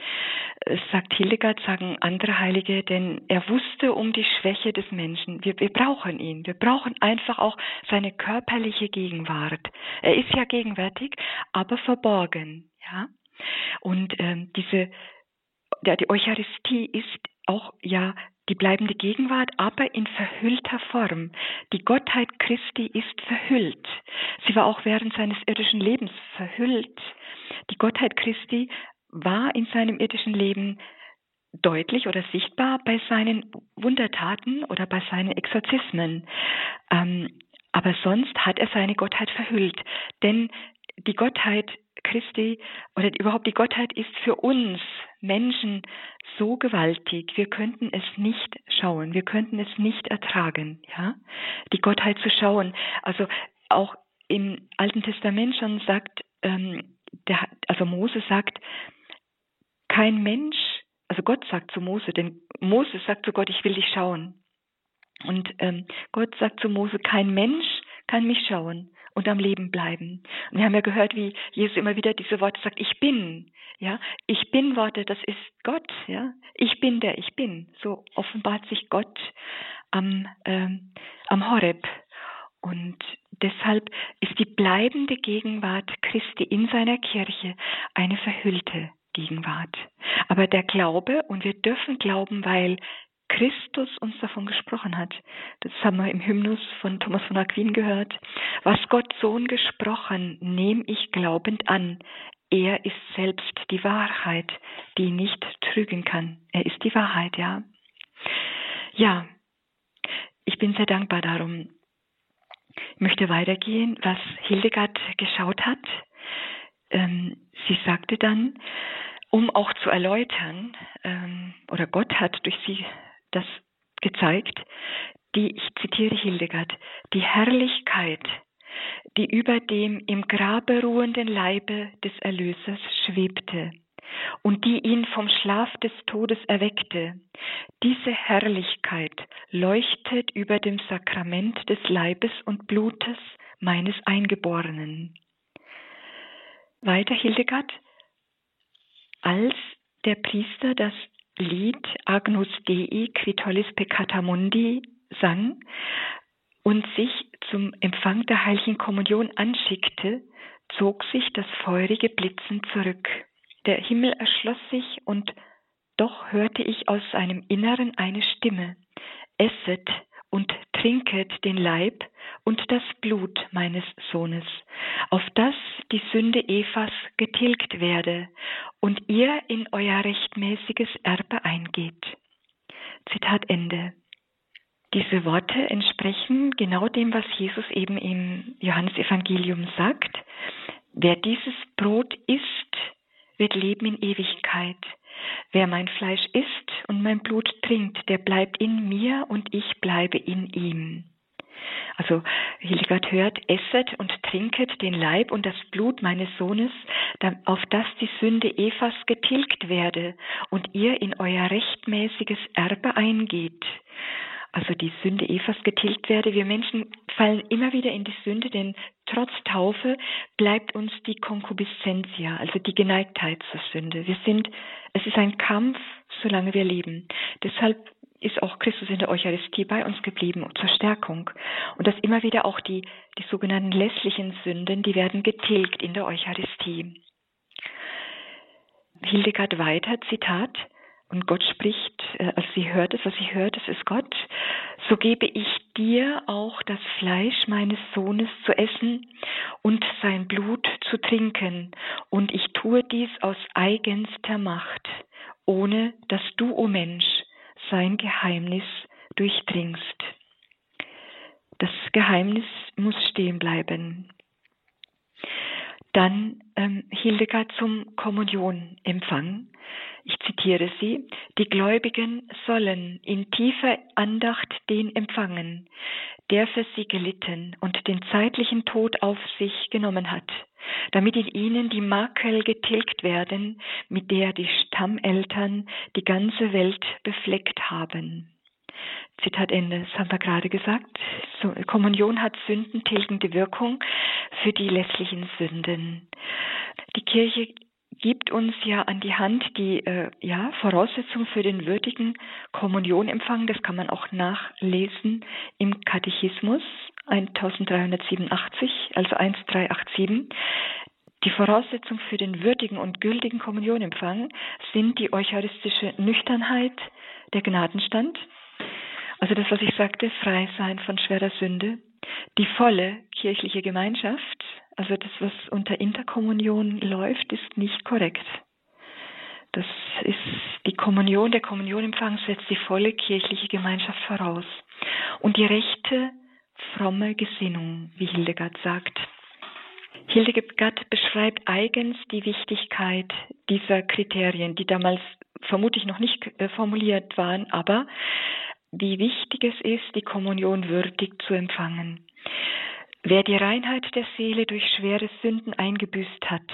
Speaker 2: Es sagt Hildegard, sagen andere Heilige, denn er wusste um die Schwäche des Menschen. Wir, wir brauchen ihn. Wir brauchen einfach auch seine körperliche Gegenwart. Er ist ja gegenwärtig, aber verborgen. Ja? Und ähm, diese, ja, die Eucharistie ist auch ja die bleibende Gegenwart, aber in verhüllter Form. Die Gottheit Christi ist verhüllt. Sie war auch während seines irdischen Lebens verhüllt. Die Gottheit Christi war in seinem irdischen Leben deutlich oder sichtbar bei seinen Wundertaten oder bei seinen Exorzismen. Ähm, Aber sonst hat er seine Gottheit verhüllt. Denn die Gottheit Christi oder überhaupt die Gottheit ist für uns Menschen so gewaltig, wir könnten es nicht schauen, wir könnten es nicht ertragen, ja, die Gottheit zu schauen. Also auch im Alten Testament schon sagt, ähm, der, also Mose sagt, kein Mensch, also Gott sagt zu Mose, denn Mose sagt zu Gott, ich will dich schauen. Und ähm, Gott sagt zu Mose, kein Mensch kann mich schauen und am Leben bleiben. Und wir haben ja gehört, wie Jesus immer wieder diese Worte sagt, ich bin. Ja, ich bin Worte, das ist Gott. Ja, ich bin der ich bin. So offenbart sich Gott am, ähm, am Horeb. Und deshalb ist die bleibende Gegenwart Christi in seiner Kirche eine verhüllte Gegenwart. Aber der Glaube, und wir dürfen glauben, weil Christus uns davon gesprochen hat. Das haben wir im Hymnus von Thomas von Aquin gehört. Was Gott Sohn gesprochen, nehme ich glaubend an. Er ist selbst die Wahrheit, die nicht trügen kann. Er ist die Wahrheit, ja. Ja, ich bin sehr dankbar darum. Ich möchte weitergehen, was Hildegard geschaut hat. Ähm, sie sagte dann, um auch zu erläutern, ähm, oder Gott hat durch sie das gezeigt, die, ich zitiere Hildegard, die Herrlichkeit, die über dem im Grabe ruhenden Leibe des Erlösers schwebte und die ihn vom Schlaf des Todes erweckte. Diese Herrlichkeit leuchtet über dem Sakrament des Leibes und Blutes meines Eingeborenen. Weiter Hildegard, als der Priester das Lied Agnus Dei Quitolis Peccata Mundi sang und sich zum Empfang der heiligen Kommunion anschickte, zog sich das feurige Blitzen zurück. Der Himmel erschloss sich und doch hörte ich aus seinem Inneren eine Stimme. Esset und trinket den Leib und das Blut meines Sohnes, auf das die Sünde Evas getilgt werde und ihr in euer rechtmäßiges Erbe eingeht. Zitat Ende. Diese Worte entsprechen genau dem, was Jesus eben im Johannesevangelium sagt. Wer dieses Brot isst, wird leben in Ewigkeit. Wer mein Fleisch isst und mein Blut trinkt, der bleibt in mir und ich bleibe in ihm. Also Hildegard hört, esset und trinket den Leib und das Blut meines Sohnes, auf das die Sünde Evas getilgt werde und ihr in euer rechtmäßiges Erbe eingeht. Also die Sünde Evas getilgt werde. Wir Menschen fallen immer wieder in die Sünde, denn trotz Taufe bleibt uns die Konkupiscentia, also die Geneigtheit zur Sünde. Wir sind, es ist ein Kampf, solange wir leben. Deshalb ist auch Christus in der Eucharistie bei uns geblieben zur Stärkung. Und dass immer wieder auch die, die sogenannten lässlichen Sünden, die werden getilgt in der Eucharistie. Hildegard weiter, Zitat, und Gott spricht, äh, als sie hört es, was sie hört, es ist Gott, so gebe ich dir auch das Fleisch meines Sohnes zu essen und sein Blut zu trinken, und ich tue dies aus eigenster Macht, ohne dass du, o oh Mensch, sein Geheimnis durchdringst. Das Geheimnis muss stehen bleiben. Dann ähm, Hildegard zum Kommunionempfang. Zitiere sie. Die Gläubigen sollen in tiefer Andacht den empfangen, der für sie gelitten und den zeitlichen Tod auf sich genommen hat, damit in ihnen die Makel getilgt werden, mit der die Stammeltern die ganze Welt befleckt haben. Zitat Ende, das haben wir gerade gesagt. So, Kommunion hat sündentilgende Wirkung für die lässlichen Sünden. Die Kirche gibt uns ja an die Hand die äh, ja, Voraussetzung für den würdigen Kommunionempfang. Das kann man auch nachlesen im Katechismus 1387, also 1387. Die Voraussetzung für den würdigen und gültigen Kommunionempfang sind die eucharistische Nüchternheit, der Gnadenstand, also das, was ich sagte, frei sein von schwerer Sünde, die volle kirchliche Gemeinschaft, also das, was unter Interkommunion läuft, ist nicht korrekt. Das ist die Kommunion, der Kommunionempfang setzt die volle kirchliche Gemeinschaft voraus. Und die rechte fromme Gesinnung, wie Hildegard sagt. Hildegard beschreibt eigens die Wichtigkeit dieser Kriterien, die damals vermutlich noch nicht äh, formuliert waren, aber wie wichtig es ist, die Kommunion würdig zu empfangen. Wer die Reinheit der Seele durch schwere Sünden eingebüßt hat,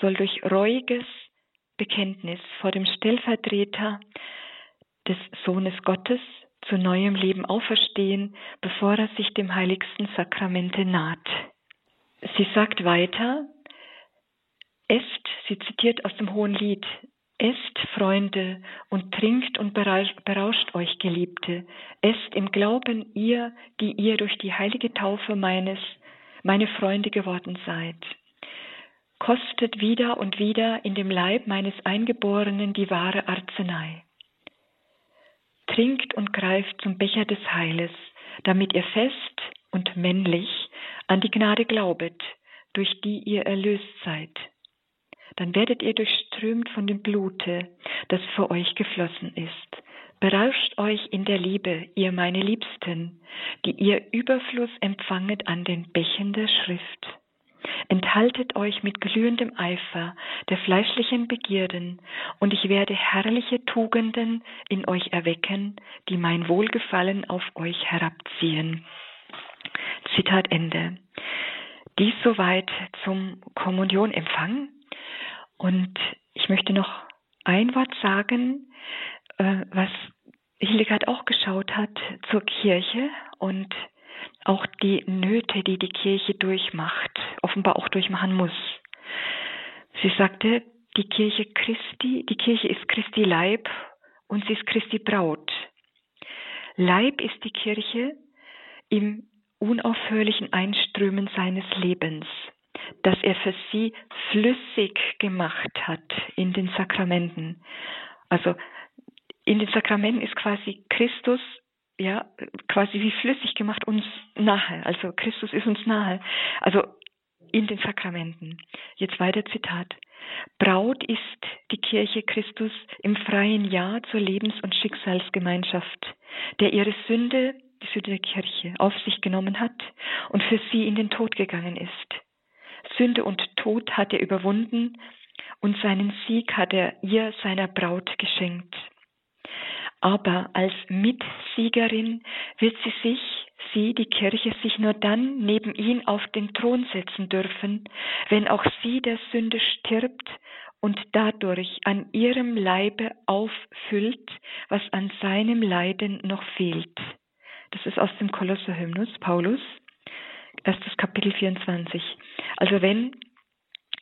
Speaker 2: soll durch reuiges Bekenntnis vor dem Stellvertreter des Sohnes Gottes zu neuem Leben auferstehen, bevor er sich dem heiligsten Sakramente naht. Sie sagt weiter, esst, sie zitiert aus dem Hohen Lied, esst, Freunde, und trinkt und berauscht euch, Geliebte, esst im Glauben ihr, die ihr durch die heilige Taufe meines, meine Freunde geworden seid. Kostet wieder und wieder in dem Leib meines Eingeborenen die wahre Arznei. Trinkt und greift zum Becher des Heiles, damit ihr fest und männlich an die Gnade glaubet, durch die ihr erlöst seid. Dann werdet ihr durchströmt von dem Blute, das für euch geflossen ist. Berauscht euch in der Liebe, ihr meine Liebsten, die ihr Überfluss empfanget an den Bächen der Schrift. Enthaltet euch mit glühendem Eifer der fleischlichen Begierden, und ich werde herrliche Tugenden in euch erwecken, die mein Wohlgefallen auf euch herabziehen. Zitat Ende. Dies soweit zum Kommunionempfang. Und ich möchte noch ein Wort sagen, äh, was Hildegard auch geschaut hat zur Kirche und auch die Nöte, die die Kirche durchmacht, offenbar auch durchmachen muss. Sie sagte, die Kirche Christi, die Kirche ist Christi Leib und sie ist Christi Braut. Leib ist die Kirche im unaufhörlichen Einströmen seines Lebens, das er für sie flüssig gemacht hat in den Sakramenten. Also in den Sakramenten ist quasi Christus ja, quasi wie flüssig gemacht uns nahe. Also Christus ist uns nahe. Also in den Sakramenten. Jetzt weiter Zitat. Braut ist die Kirche Christus im freien Ja zur Lebens- und Schicksalsgemeinschaft, der ihre Sünde, die Sünde der Kirche, auf sich genommen hat und für sie in den Tod gegangen ist. Sünde und Tod hat er überwunden und seinen Sieg hat er ihr seiner Braut geschenkt. Aber als Mitsiegerin wird sie sich, sie, die Kirche, sich nur dann neben ihn auf den Thron setzen dürfen, wenn auch sie der Sünde stirbt und dadurch an ihrem Leibe auffüllt, was an seinem Leiden noch fehlt. Das ist aus dem Kolosserhymnus Paulus, erstes Kapitel 24. Also wenn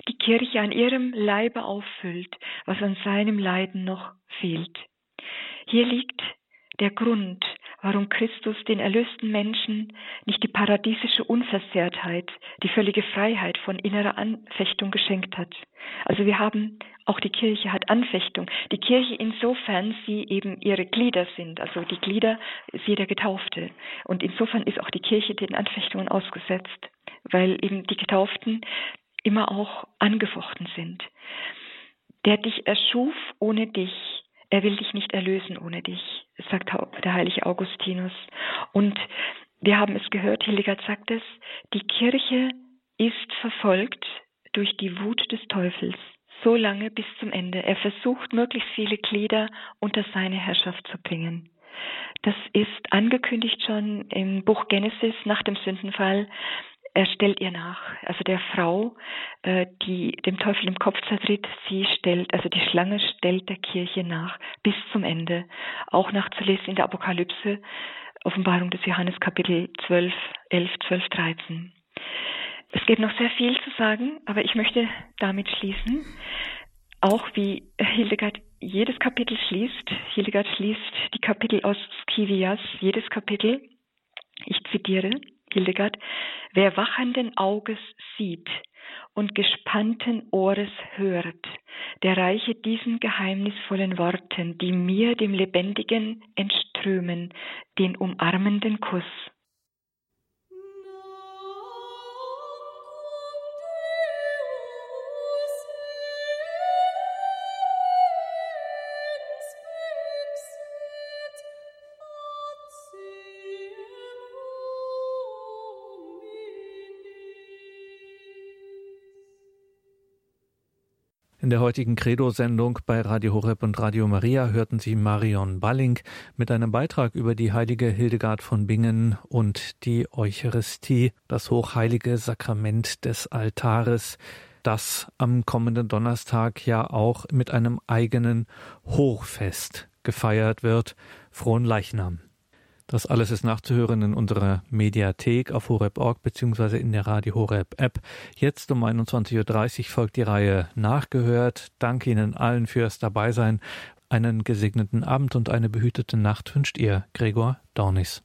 Speaker 2: die Kirche an ihrem Leibe auffüllt, was an seinem Leiden noch fehlt. Hier liegt der Grund, warum Christus den erlösten Menschen nicht die paradiesische Unversehrtheit, die völlige Freiheit von innerer Anfechtung geschenkt hat. Also wir haben, auch die Kirche hat Anfechtung. Die Kirche insofern sie eben ihre Glieder sind, also die Glieder ist jeder Getaufte. Und insofern ist auch die Kirche den Anfechtungen ausgesetzt, weil eben die Getauften immer auch angefochten sind. Der dich erschuf ohne dich, er will dich nicht erlösen ohne dich, sagt der heilige Augustinus. Und wir haben es gehört, Hildegard sagt es, die Kirche ist verfolgt durch die Wut des Teufels, so lange bis zum Ende. Er versucht, möglichst viele Glieder unter seine Herrschaft zu bringen. Das ist angekündigt schon im Buch Genesis nach dem Sündenfall er stellt ihr nach. Also der Frau, äh, die dem Teufel im Kopf zertritt, sie stellt, also die Schlange stellt der Kirche nach bis zum Ende. Auch nachzulesen in der Apokalypse, Offenbarung des Johannes Kapitel 12, 11, 12, 13. Es gibt noch sehr viel zu sagen, aber ich möchte damit schließen. Auch wie Hildegard jedes Kapitel schließt. Hildegard schließt die Kapitel aus Skivias, jedes Kapitel. Ich zitiere. Hildegard, wer wachenden Auges sieht und gespannten Ohres hört, der reiche diesen geheimnisvollen Worten, die mir dem Lebendigen entströmen, den umarmenden Kuss.
Speaker 1: In der heutigen Credo-Sendung bei Radio Horeb und Radio Maria hörten Sie Marion Balling mit einem Beitrag über die heilige Hildegard von Bingen und die Eucharistie, das hochheilige Sakrament des Altares, das am kommenden Donnerstag ja auch mit einem eigenen Hochfest gefeiert wird, Frohen Leichnam. Das alles ist nachzuhören in unserer Mediathek auf horeb.org beziehungsweise in der Radio Horeb App. Jetzt um 21.30 Uhr folgt die Reihe Nachgehört. Danke Ihnen allen fürs Dabeisein. Einen gesegneten Abend und eine behütete Nacht wünscht ihr Gregor Dornis.